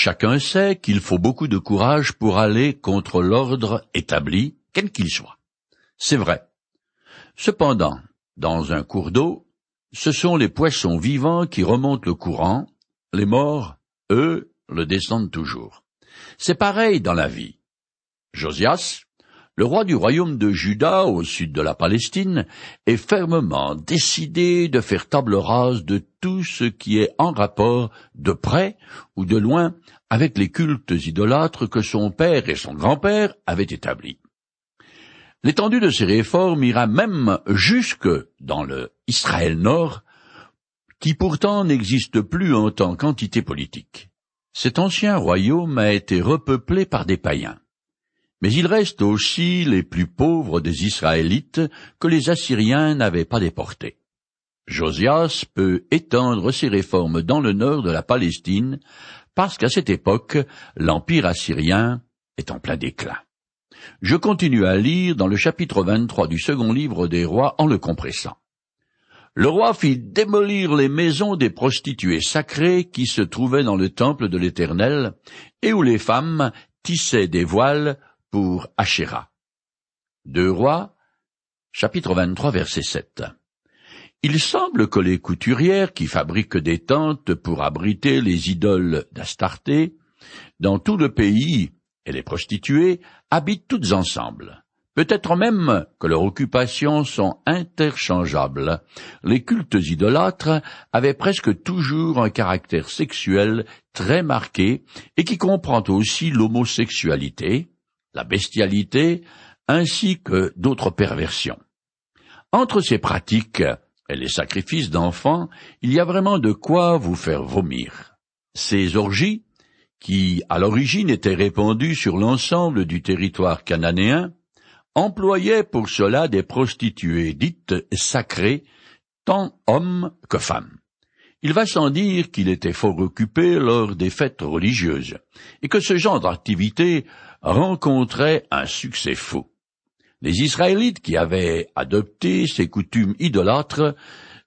Chacun sait qu'il faut beaucoup de courage pour aller contre l'ordre établi, quel qu'il soit. C'est vrai. Cependant, dans un cours d'eau, ce sont les poissons vivants qui remontent le courant, les morts, eux, le descendent toujours. C'est pareil dans la vie. Josias, le roi du royaume de Juda au sud de la Palestine est fermement décidé de faire table rase de tout ce qui est en rapport de près ou de loin avec les cultes idolâtres que son père et son grand-père avaient établis. L'étendue de ces réformes ira même jusque dans le Israël Nord, qui pourtant n'existe plus en tant qu'entité politique. Cet ancien royaume a été repeuplé par des païens. Mais il reste aussi les plus pauvres des Israélites que les Assyriens n'avaient pas déportés. Josias peut étendre ses réformes dans le nord de la Palestine parce qu'à cette époque, l'Empire assyrien est en plein déclin. Je continue à lire dans le chapitre 23 du second livre des rois en le compressant. Le roi fit démolir les maisons des prostituées sacrées qui se trouvaient dans le temple de l'Éternel et où les femmes tissaient des voiles pour Asherah. Deux rois, chapitre 23, verset 7. Il semble que les couturières qui fabriquent des tentes pour abriter les idoles d'Astarté dans tout le pays et les prostituées habitent toutes ensemble. Peut-être même que leurs occupations sont interchangeables. Les cultes idolâtres avaient presque toujours un caractère sexuel très marqué et qui comprend aussi l'homosexualité, la bestialité, ainsi que d'autres perversions. Entre ces pratiques et les sacrifices d'enfants, il y a vraiment de quoi vous faire vomir. Ces orgies, qui à l'origine étaient répandues sur l'ensemble du territoire cananéen, employaient pour cela des prostituées dites sacrées, tant hommes que femmes. Il va sans dire qu'il était fort occupé lors des fêtes religieuses, et que ce genre d'activité rencontrait un succès fou. Les Israélites qui avaient adopté ces coutumes idolâtres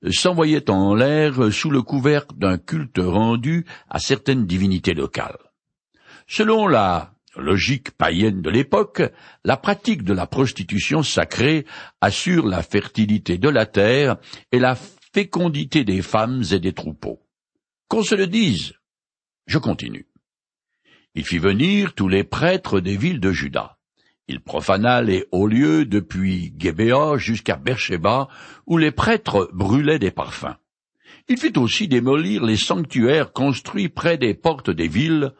s'envoyaient en l'air sous le couvercle d'un culte rendu à certaines divinités locales. Selon la logique païenne de l'époque, la pratique de la prostitution sacrée assure la fertilité de la terre et la fécondité des femmes et des troupeaux. Qu'on se le dise. Je continue. Il fit venir tous les prêtres des villes de Juda. Il profana les hauts lieux depuis Gébéa jusqu'à Beersheba, où les prêtres brûlaient des parfums. Il fit aussi démolir les sanctuaires construits près des portes des villes.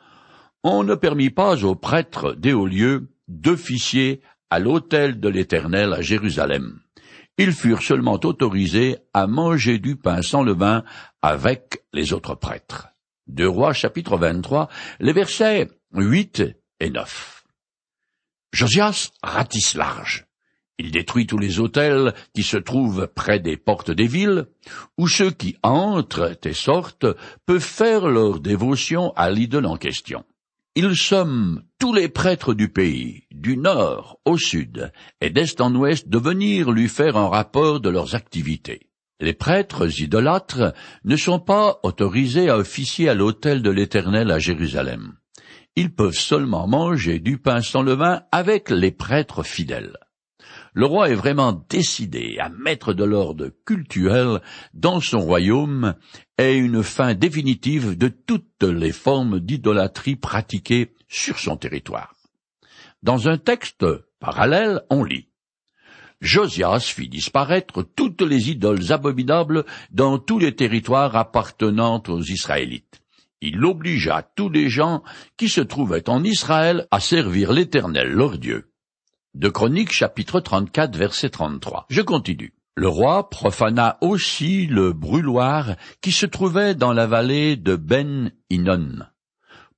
On ne permit pas aux prêtres des hauts lieux d'officier à l'autel de l'Éternel à Jérusalem. Ils furent seulement autorisés à manger du pain sans levain avec les autres prêtres. Deux Rois chapitre 23, les versets 8 et 9. Josias ratisse large. Il détruit tous les hôtels qui se trouvent près des portes des villes, où ceux qui entrent et sortent peuvent faire leur dévotion à l'idole en question. Il somme tous les prêtres du pays, du nord au sud et d'est en ouest, de venir lui faire un rapport de leurs activités. Les prêtres idolâtres ne sont pas autorisés à officier à l'autel de l'Éternel à Jérusalem. Ils peuvent seulement manger du pain sans levain avec les prêtres fidèles. Le roi est vraiment décidé à mettre de l'ordre cultuel dans son royaume et une fin définitive de toutes les formes d'idolâtrie pratiquées sur son territoire. Dans un texte parallèle, on lit Josias fit disparaître toutes les idoles abominables dans tous les territoires appartenant aux Israélites. Il obligea tous les gens qui se trouvaient en Israël à servir l'Éternel leur Dieu. De Chroniques chapitre 34 verset 33. Je continue. Le roi profana aussi le brûloir qui se trouvait dans la vallée de Ben Hinnon,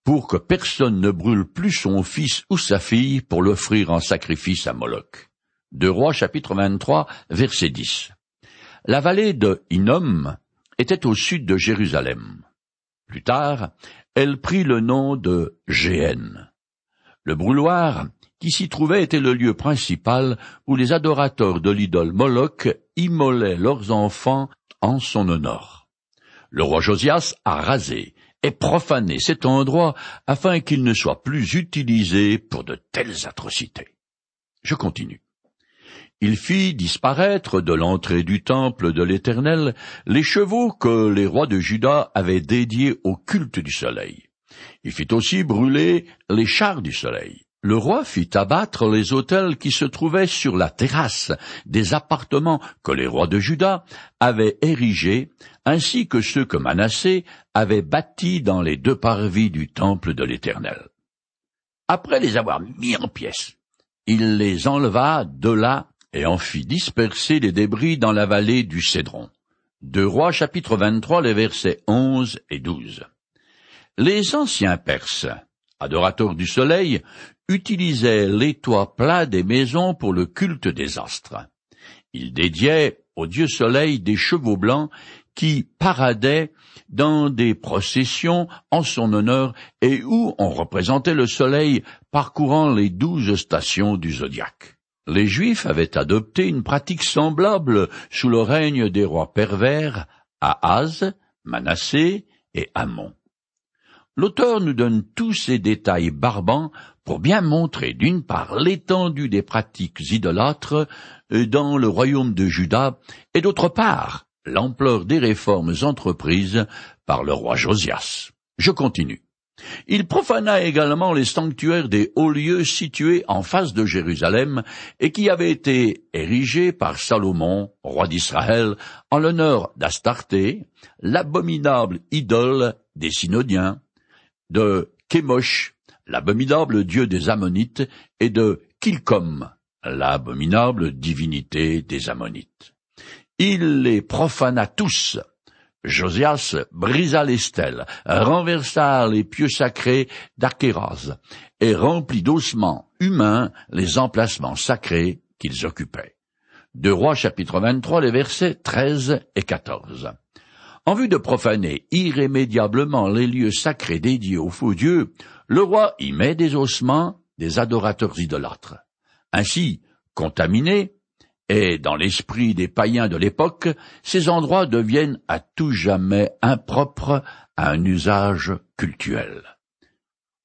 pour que personne ne brûle plus son fils ou sa fille pour l'offrir en sacrifice à Moloch. De Rois chapitre 23 verset 10. La vallée de Hinnom était au sud de Jérusalem. Plus tard, elle prit le nom de Géhen. Le brûloir qui s'y trouvait était le lieu principal où les adorateurs de l'idole Moloch immolaient leurs enfants en son honneur. Le roi Josias a rasé et profaner cet endroit afin qu'il ne soit plus utilisé pour de telles atrocités. Je continue. Il fit disparaître de l'entrée du temple de l'Éternel les chevaux que les rois de Juda avaient dédiés au culte du soleil. Il fit aussi brûler les chars du soleil. Le roi fit abattre les autels qui se trouvaient sur la terrasse des appartements que les rois de Juda avaient érigés, ainsi que ceux que Manassé avait bâtis dans les deux parvis du temple de l'Éternel. Après les avoir mis en pièces, il les enleva de là et en fit disperser les débris dans la vallée du Cédron. Deux Rois chapitre 23 les versets 11 et 12. Les anciens Perses, adorateurs du soleil, utilisaient les toits plats des maisons pour le culte des astres. Ils dédiaient au dieu soleil des chevaux blancs qui paradaient dans des processions en son honneur et où on représentait le soleil parcourant les douze stations du zodiaque. Les Juifs avaient adopté une pratique semblable sous le règne des rois pervers, Ahaz, Manassé et Amon. L'auteur nous donne tous ces détails barbants pour bien montrer d'une part l'étendue des pratiques idolâtres dans le royaume de Juda et d'autre part l'ampleur des réformes entreprises par le roi Josias. Je continue. Il profana également les sanctuaires des hauts lieux situés en face de Jérusalem et qui avaient été érigés par Salomon, roi d'Israël, en l'honneur d'Astarté, l'abominable idole des Synodiens, de Kémosh, l'abominable dieu des Ammonites, et de Kilkom, l'abominable divinité des Ammonites. Il les profana tous, Josias brisa les stèles, renversa les pieux sacrés d'Achéraz, et remplit d'ossements humains les emplacements sacrés qu'ils occupaient. Deux Rois chapitre 23, les versets 13 et 14. En vue de profaner irrémédiablement les lieux sacrés dédiés aux faux dieux, le roi y met des ossements des adorateurs idolâtres. Ainsi, contaminés, et dans l'esprit des païens de l'époque, ces endroits deviennent à tout jamais impropres à un usage cultuel.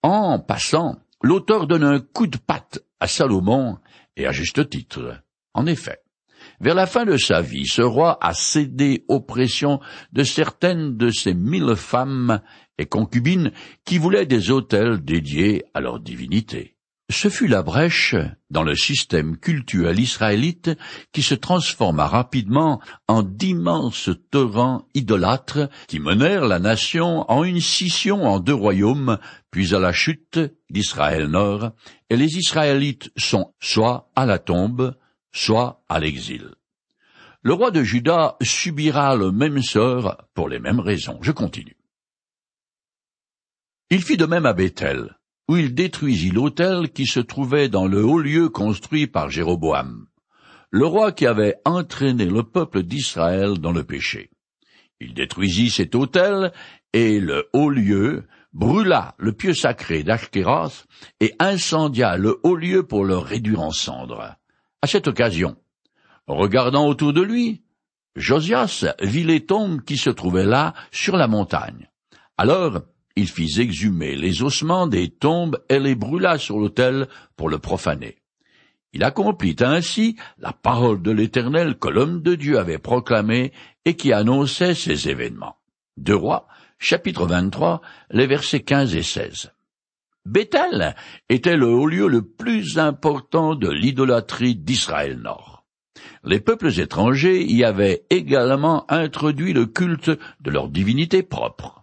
En passant, l'auteur donne un coup de patte à Salomon, et à juste titre. En effet, vers la fin de sa vie, ce roi a cédé aux pressions de certaines de ces mille femmes et concubines qui voulaient des autels dédiés à leur divinité. Ce fut la brèche dans le système cultuel israélite qui se transforma rapidement en d'immenses torrents idolâtres qui menèrent la nation en une scission en deux royaumes, puis à la chute d'Israël Nord, et les Israélites sont soit à la tombe, soit à l'exil. Le roi de Juda subira le même sort pour les mêmes raisons. Je continue. Il fit de même à Bethel où il détruisit l'autel qui se trouvait dans le haut lieu construit par Jéroboam, le roi qui avait entraîné le peuple d'Israël dans le péché. Il détruisit cet autel, et le haut lieu brûla le pieu sacré d'Ashkéros et incendia le haut lieu pour le réduire en cendres. À cette occasion, regardant autour de lui, Josias vit les tombes qui se trouvaient là sur la montagne. Alors il fit exhumer les ossements des tombes et les brûla sur l'autel pour le profaner. Il accomplit ainsi la parole de l'Éternel que l'homme de Dieu avait proclamée et qui annonçait ces événements. Deux Rois, chapitre 23, les versets 15 et 16. Bethel était le haut lieu le plus important de l'idolâtrie d'Israël Nord. Les peuples étrangers y avaient également introduit le culte de leur divinité propre.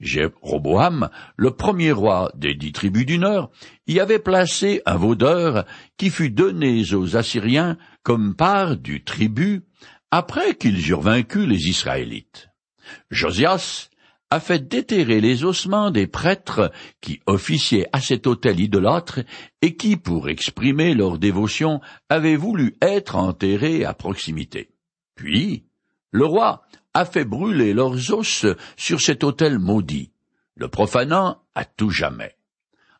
Jéroboam, le premier roi des dix tribus du Nord, y avait placé un vaudeur qui fut donné aux Assyriens comme part du tribut après qu'ils eurent vaincu les Israélites. Josias a fait déterrer les ossements des prêtres qui officiaient à cet autel idolâtre et qui, pour exprimer leur dévotion, avaient voulu être enterrés à proximité. Puis, le roi a fait brûler leurs os sur cet autel maudit, le profanant à tout jamais.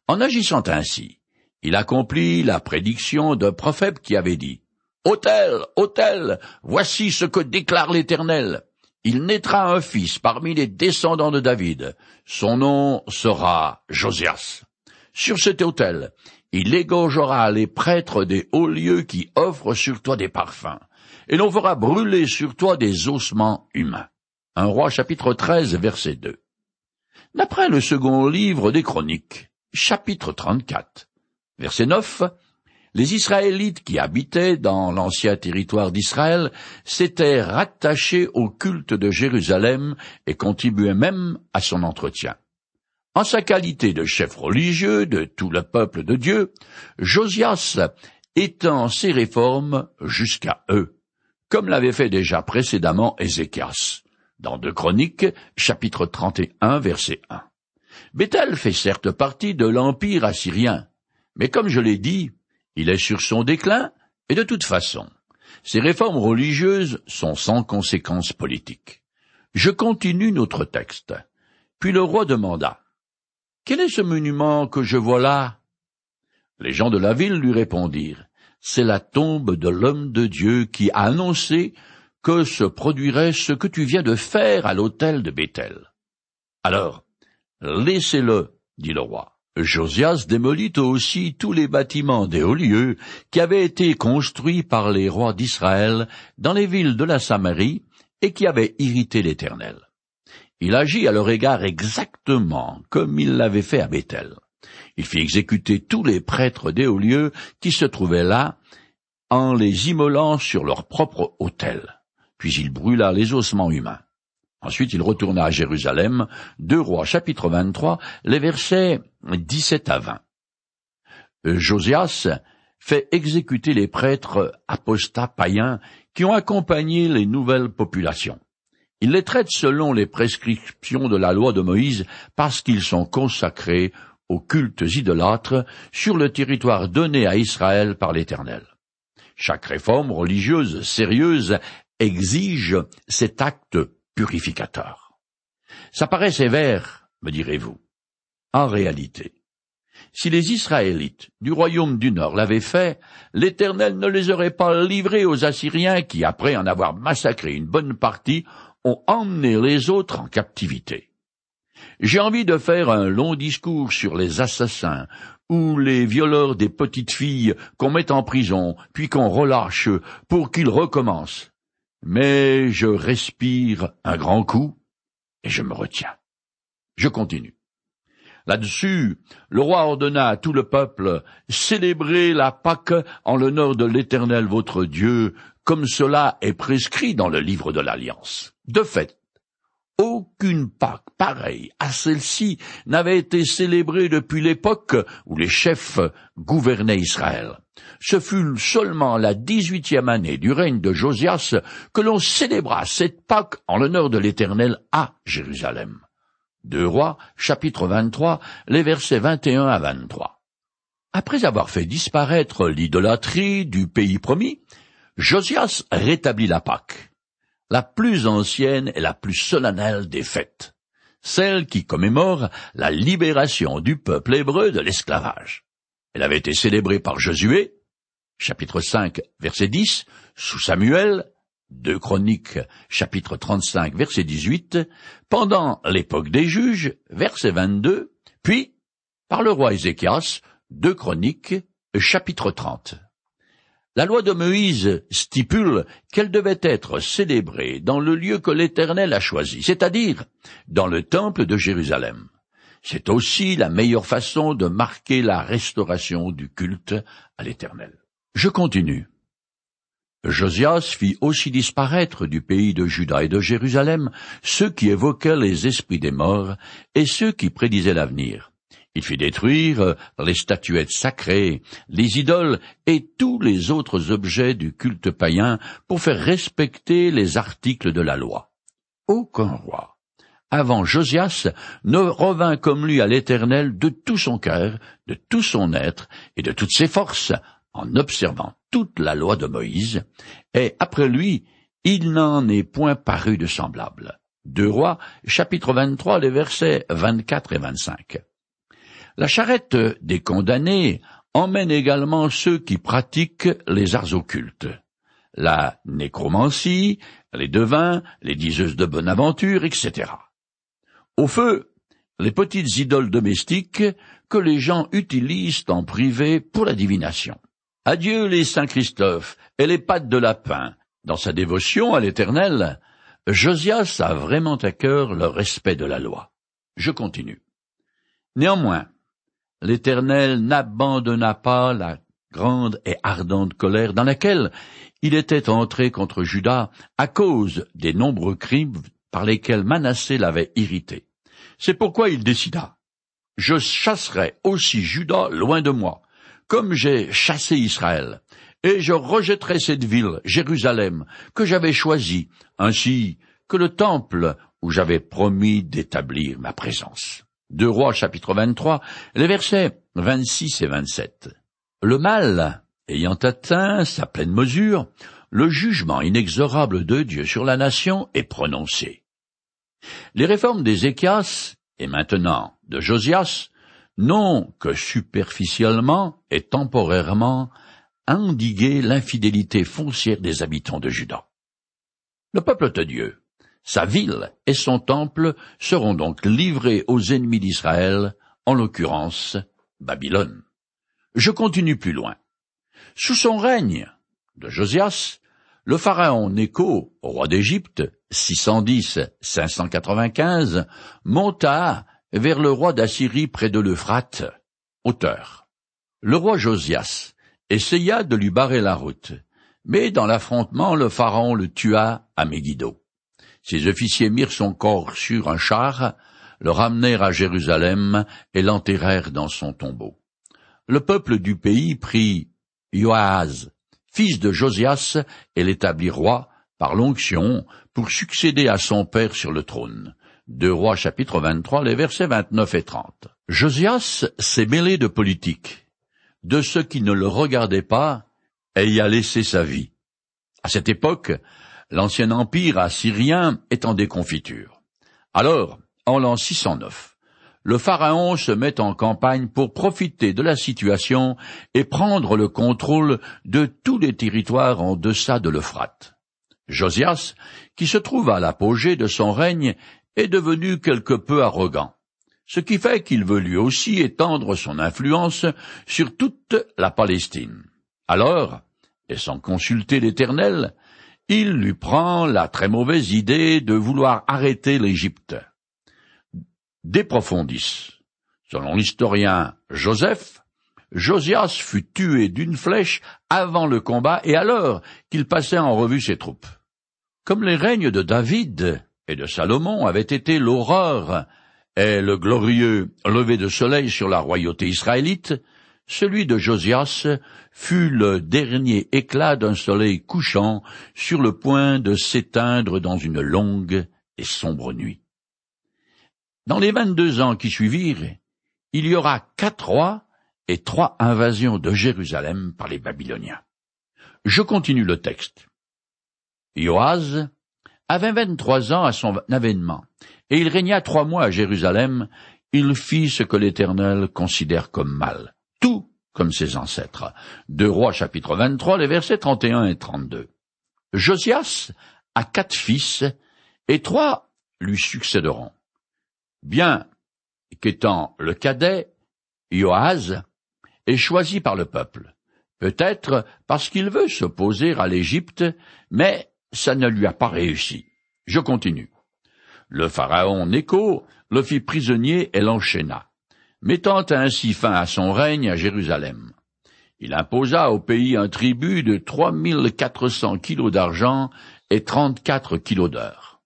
En agissant ainsi, il accomplit la prédiction d'un prophète qui avait dit Autel, autel, voici ce que déclare l'Éternel. il naîtra un fils parmi les descendants de David. Son nom sera Josias. Sur cet autel, il égorgera les prêtres des hauts lieux qui offrent sur toi des parfums, et l'on fera brûler sur toi des ossements humains. Un roi chapitre 13 verset 2. D'après le second livre des Chroniques, chapitre 34, verset 9, les Israélites qui habitaient dans l'ancien territoire d'Israël s'étaient rattachés au culte de Jérusalem et contribuaient même à son entretien. En sa qualité de chef religieux de tout le peuple de Dieu, Josias étend ses réformes jusqu'à eux, comme l'avait fait déjà précédemment Ézéchias, dans Deux Chroniques, chapitre 31, verset 1. Bethel fait certes partie de l'empire assyrien, mais comme je l'ai dit, il est sur son déclin, et de toute façon, ces réformes religieuses sont sans conséquences politiques. Je continue notre texte. Puis le roi demanda. Quel est ce monument que je vois là? Les gens de la ville lui répondirent. C'est la tombe de l'homme de Dieu qui a annoncé que se produirait ce que tu viens de faire à l'autel de Bethel. Alors, laissez-le, dit le roi. Josias démolit aussi tous les bâtiments des hauts lieux qui avaient été construits par les rois d'Israël dans les villes de la Samarie et qui avaient irrité l'Éternel. Il agit à leur égard exactement comme il l'avait fait à Bethel. Il fit exécuter tous les prêtres des hauts lieux qui se trouvaient là, en les immolant sur leur propre autel. Puis il brûla les ossements humains. Ensuite, il retourna à Jérusalem, deux rois chapitre 23, les versets 17 à 20. Josias fait exécuter les prêtres apostats païens qui ont accompagné les nouvelles populations. Il les traite selon les prescriptions de la loi de Moïse parce qu'ils sont consacrés aux cultes idolâtres sur le territoire donné à Israël par l'Éternel. Chaque réforme religieuse sérieuse exige cet acte purificateur. Ça paraît sévère, me direz-vous. En réalité, si les Israélites du royaume du Nord l'avaient fait, l'Éternel ne les aurait pas livrés aux Assyriens qui, après en avoir massacré une bonne partie, ont emmené les autres en captivité. J'ai envie de faire un long discours sur les assassins ou les violeurs des petites filles qu'on met en prison, puis qu'on relâche pour qu'ils recommencent. Mais je respire un grand coup et je me retiens. Je continue. Là-dessus, le roi ordonna à tout le peuple, célébrez la Pâque en l'honneur de l'Éternel votre Dieu, comme cela est prescrit dans le livre de l'Alliance. De fait, aucune Pâque pareille à celle-ci n'avait été célébrée depuis l'époque où les chefs gouvernaient Israël ce fut seulement la dix-huitième année du règne de Josias que l'on célébra cette Pâque en l'honneur de l'Éternel à Jérusalem. Deux Rois, chapitre 23, les versets 21 à 23. Après avoir fait disparaître l'idolâtrie du pays promis, Josias rétablit la Pâque, la plus ancienne et la plus solennelle des fêtes, celle qui commémore la libération du peuple hébreu de l'esclavage. Elle avait été célébrée par Josué, chapitre 5, verset 10, sous Samuel, deux Chroniques, chapitre 35, verset 18, pendant l'époque des juges, verset 22, puis par le roi Ézéchias, deux Chroniques, chapitre 30. La loi de Moïse stipule qu'elle devait être célébrée dans le lieu que l'Éternel a choisi, c'est-à-dire dans le temple de Jérusalem. C'est aussi la meilleure façon de marquer la restauration du culte à l'Éternel. Je continue. Josias fit aussi disparaître du pays de Juda et de Jérusalem ceux qui évoquaient les esprits des morts et ceux qui prédisaient l'avenir. Il fit détruire les statuettes sacrées, les idoles et tous les autres objets du culte païen pour faire respecter les articles de la loi. Aucun roi, avant Josias, ne revint comme lui à l'Éternel de tout son cœur, de tout son être et de toutes ses forces, en observant toute la loi de Moïse, et après lui, il n'en est point paru de semblable. Deux rois, chapitre 23, les versets 24 et 25. La charrette des condamnés emmène également ceux qui pratiquent les arts occultes. la nécromancie, les devins, les diseuses de bonne aventure, etc. Au feu, les petites idoles domestiques que les gens utilisent en privé pour la divination. Adieu les Saint Christophe et les pattes de lapin. Dans sa dévotion à l'Éternel, Josias a vraiment à cœur le respect de la loi. Je continue. Néanmoins, l'Éternel n'abandonna pas la grande et ardente colère dans laquelle il était entré contre Judas à cause des nombreux crimes par lesquels Manassé l'avait irrité. C'est pourquoi il décida. Je chasserai aussi Judas loin de moi, comme j'ai chassé Israël, et je rejetterai cette ville, Jérusalem, que j'avais choisie, ainsi que le temple où j'avais promis d'établir ma présence. Deux Rois chapitre 23, les versets 26 et 27. Le mal ayant atteint sa pleine mesure, le jugement inexorable de Dieu sur la nation est prononcé. Les réformes d'Ézéchias et maintenant de Josias n'ont que superficiellement et temporairement endigué l'infidélité foncière des habitants de Juda. Le peuple de Dieu, sa ville et son temple seront donc livrés aux ennemis d'Israël, en l'occurrence Babylone. Je continue plus loin. Sous son règne de Josias, le pharaon Nécho, roi d'Égypte, 610-595, monta vers le roi d'Assyrie près de l'Euphrate, hauteur. Le roi Josias essaya de lui barrer la route, mais dans l'affrontement le pharaon le tua à Megiddo. Ses officiers mirent son corps sur un char, le ramenèrent à Jérusalem et l'enterrèrent dans son tombeau. Le peuple du pays prit Joaz, fils de Josias, et l'établit roi par l'onction pour succéder à son père sur le trône. Deux Rois chapitre 23, les versets 29 et 30. Josias s'est mêlé de politique, de ceux qui ne le regardaient pas, et y a laissé sa vie. À cette époque, l'ancien empire assyrien est en déconfiture. Alors, en l'an 609, le pharaon se met en campagne pour profiter de la situation et prendre le contrôle de tous les territoires en deçà de l'Euphrate. Josias, qui se trouve à l'apogée de son règne, est devenu quelque peu arrogant, ce qui fait qu'il veut lui aussi étendre son influence sur toute la Palestine. Alors, et sans consulter l'Éternel, il lui prend la très mauvaise idée de vouloir arrêter l'Égypte. Déprofondis. Selon l'historien Joseph, Josias fut tué d'une flèche avant le combat et alors qu'il passait en revue ses troupes. Comme les règnes de David et de Salomon avaient été l'aurore et le glorieux lever de soleil sur la royauté israélite, celui de Josias fut le dernier éclat d'un soleil couchant sur le point de s'éteindre dans une longue et sombre nuit. Dans les vingt-deux ans qui suivirent, il y aura quatre rois et trois invasions de Jérusalem par les Babyloniens. Je continue le texte. Joaz avait vingt-trois ans à son avènement, et il régna trois mois à Jérusalem. Il fit ce que l'Éternel considère comme mal, tout comme ses ancêtres. Deux Rois chapitre 23, les versets 31 et 32. Josias a quatre fils, et trois lui succéderont bien qu'étant le cadet, Joaz est choisi par le peuple, peut-être parce qu'il veut s'opposer à l'Égypte, mais ça ne lui a pas réussi. Je continue. Le pharaon Nécho le fit prisonnier et l'enchaîna, mettant ainsi fin à son règne à Jérusalem. Il imposa au pays un tribut de trois mille quatre cents kilos d'argent et trente-quatre kilos d'or.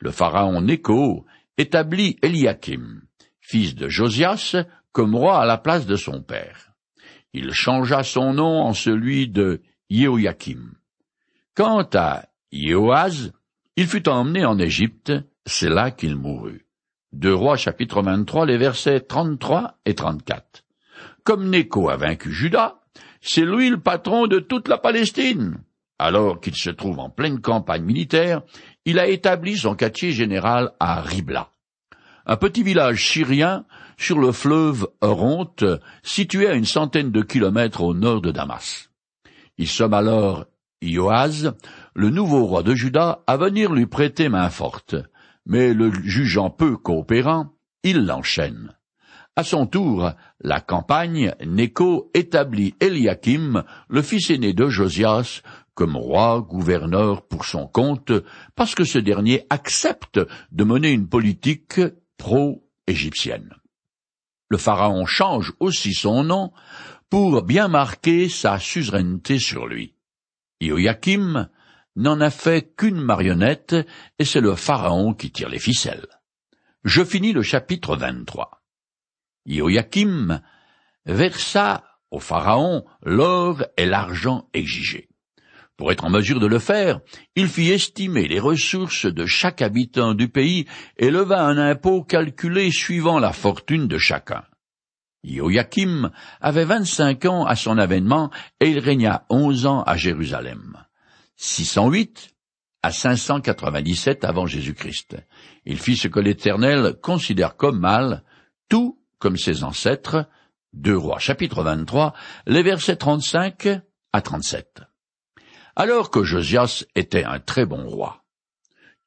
Le pharaon Nécho établit Eliakim, fils de Josias, comme roi à la place de son père. Il changea son nom en celui de Yehoiakim. Quant à Yehoaz, il fut emmené en Égypte, c'est là qu'il mourut. Deux Rois chapitre 23, les versets 33 et 34. Comme Nécho a vaincu Juda, c'est lui le patron de toute la Palestine. Alors qu'il se trouve en pleine campagne militaire, il a établi son quartier général à Ribla, un petit village syrien sur le fleuve Oronte, situé à une centaine de kilomètres au nord de Damas. Il somme alors Ioaz, le nouveau roi de Juda, à venir lui prêter main forte, mais le jugeant peu coopérant, il l'enchaîne. À son tour, la campagne, Néco établit Eliakim, le fils aîné de Josias, comme roi gouverneur pour son compte, parce que ce dernier accepte de mener une politique pro-égyptienne. Le pharaon change aussi son nom pour bien marquer sa suzeraineté sur lui. Ioachim n'en a fait qu'une marionnette, et c'est le pharaon qui tire les ficelles. Je finis le chapitre 23. Ioachim versa au pharaon l'or et l'argent exigés. Pour être en mesure de le faire, il fit estimer les ressources de chaque habitant du pays et leva un impôt calculé suivant la fortune de chacun. Joachim avait vingt-cinq ans à son avènement et il régna onze ans à Jérusalem. 608 à 597 avant Jésus-Christ. Il fit ce que l'Éternel considère comme mal, tout comme ses ancêtres, deux rois chapitre 23, les versets 35 à 37 alors que Josias était un très bon roi.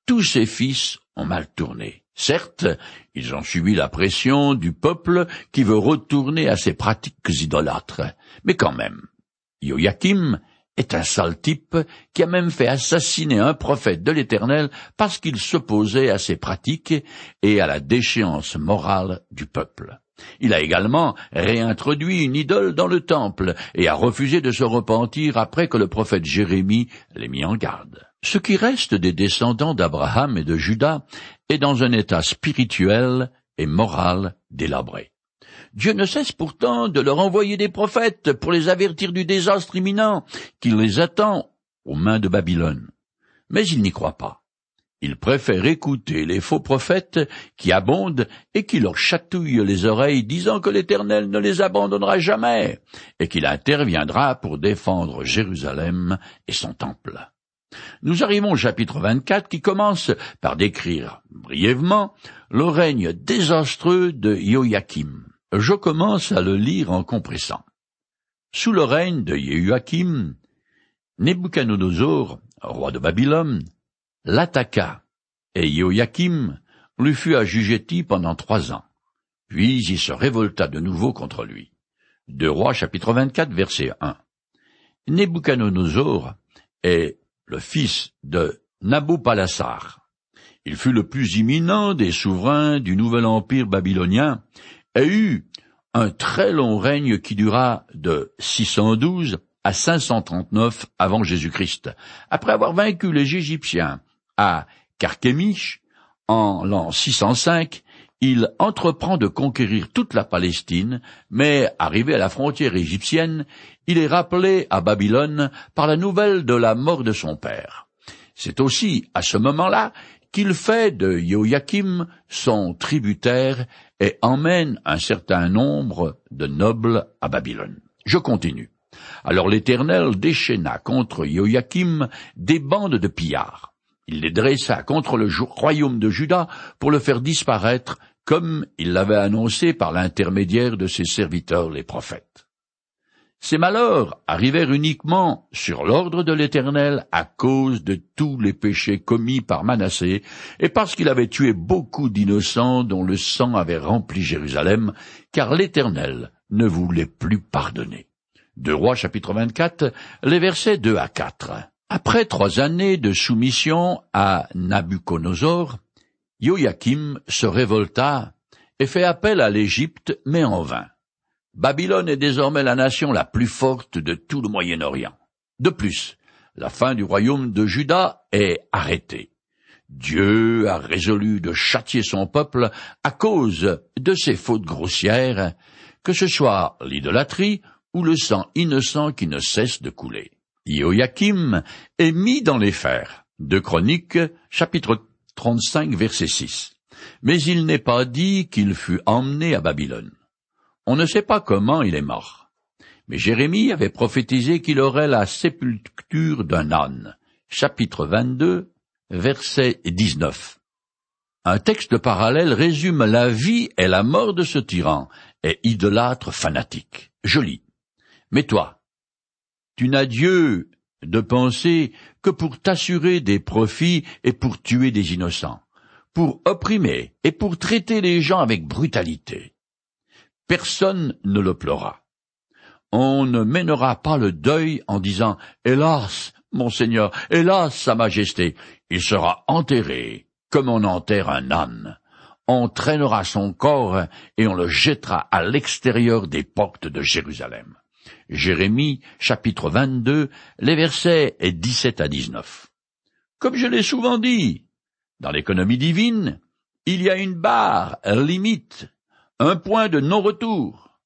Tous ses fils ont mal tourné. Certes, ils ont subi la pression du peuple qui veut retourner à ses pratiques idolâtres, mais quand même, Joachim est un sale type qui a même fait assassiner un prophète de l'Éternel parce qu'il s'opposait à ses pratiques et à la déchéance morale du peuple. Il a également réintroduit une idole dans le temple et a refusé de se repentir après que le prophète Jérémie l'ait mis en garde. Ce qui reste des descendants d'Abraham et de Judas est dans un état spirituel et moral délabré. Dieu ne cesse pourtant de leur envoyer des prophètes pour les avertir du désastre imminent qui les attend aux mains de Babylone. Mais ils n'y croient pas. Ils préfèrent écouter les faux prophètes qui abondent et qui leur chatouillent les oreilles disant que l'Éternel ne les abandonnera jamais et qu'il interviendra pour défendre Jérusalem et son temple. Nous arrivons au chapitre 24 qui commence par décrire brièvement le règne désastreux de Joachim. Je commence à le lire en compressant. Sous le règne de Joachim, Nebuchadnezzar, roi de Babylone, l'attaqua, et Joachim lui fut assujetti pendant trois ans. Puis il se révolta de nouveau contre lui. Deux Rois chapitre 24 verset 1. Nebuchadnezzar est le fils de Nabopalassar. Il fut le plus imminent des souverains du nouvel empire babylonien et eut un très long règne qui dura de 612 à 539 avant Jésus-Christ. Après avoir vaincu les Égyptiens à Carchemish, en l'an 605, il entreprend de conquérir toute la Palestine, mais arrivé à la frontière égyptienne, il est rappelé à Babylone par la nouvelle de la mort de son père. C'est aussi à ce moment-là qu'il fait de Joachim son tributaire et emmène un certain nombre de nobles à Babylone. Je continue. Alors l'Éternel déchaîna contre Joachim des bandes de pillards. Il les dressa contre le royaume de Juda pour le faire disparaître, comme il l'avait annoncé par l'intermédiaire de ses serviteurs les prophètes. Ces malheurs arrivèrent uniquement sur l'ordre de l'Éternel à cause de tous les péchés commis par Manassé et parce qu'il avait tué beaucoup d'innocents dont le sang avait rempli Jérusalem, car l'Éternel ne voulait plus pardonner. De Rois chapitre 24, les versets 2 à 4. Après trois années de soumission à Nabuchodonosor, Joachim se révolta et fait appel à l'Égypte, mais en vain. Babylone est désormais la nation la plus forte de tout le Moyen-Orient. De plus, la fin du royaume de Juda est arrêtée. Dieu a résolu de châtier son peuple à cause de ses fautes grossières, que ce soit l'idolâtrie ou le sang innocent qui ne cesse de couler. Joachim est mis dans les fers. De Chroniques, chapitre 35, verset 6. Mais il n'est pas dit qu'il fut emmené à Babylone. On ne sait pas comment il est mort. Mais Jérémie avait prophétisé qu'il aurait la sépulture d'un âne. Chapitre 22, verset 19. Un texte parallèle résume la vie et la mort de ce tyran et idolâtre fanatique. Je lis. Mais toi, tu n'as Dieu de penser que pour t'assurer des profits et pour tuer des innocents, pour opprimer et pour traiter les gens avec brutalité. Personne ne le pleura. On ne mènera pas le deuil en disant Hélas, Monseigneur, hélas, Sa Majesté, il sera enterré comme on enterre un âne. On traînera son corps et on le jettera à l'extérieur des portes de Jérusalem. Jérémie, chapitre 22, les versets 17 à 19. Comme je l'ai souvent dit, dans l'économie divine, il y a une barre, limite, un point de non-retour.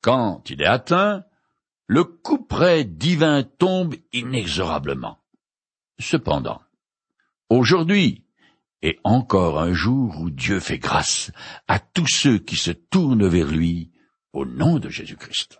Quand il est atteint, le couperet divin tombe inexorablement. Cependant, aujourd'hui est encore un jour où Dieu fait grâce à tous ceux qui se tournent vers lui au nom de Jésus-Christ.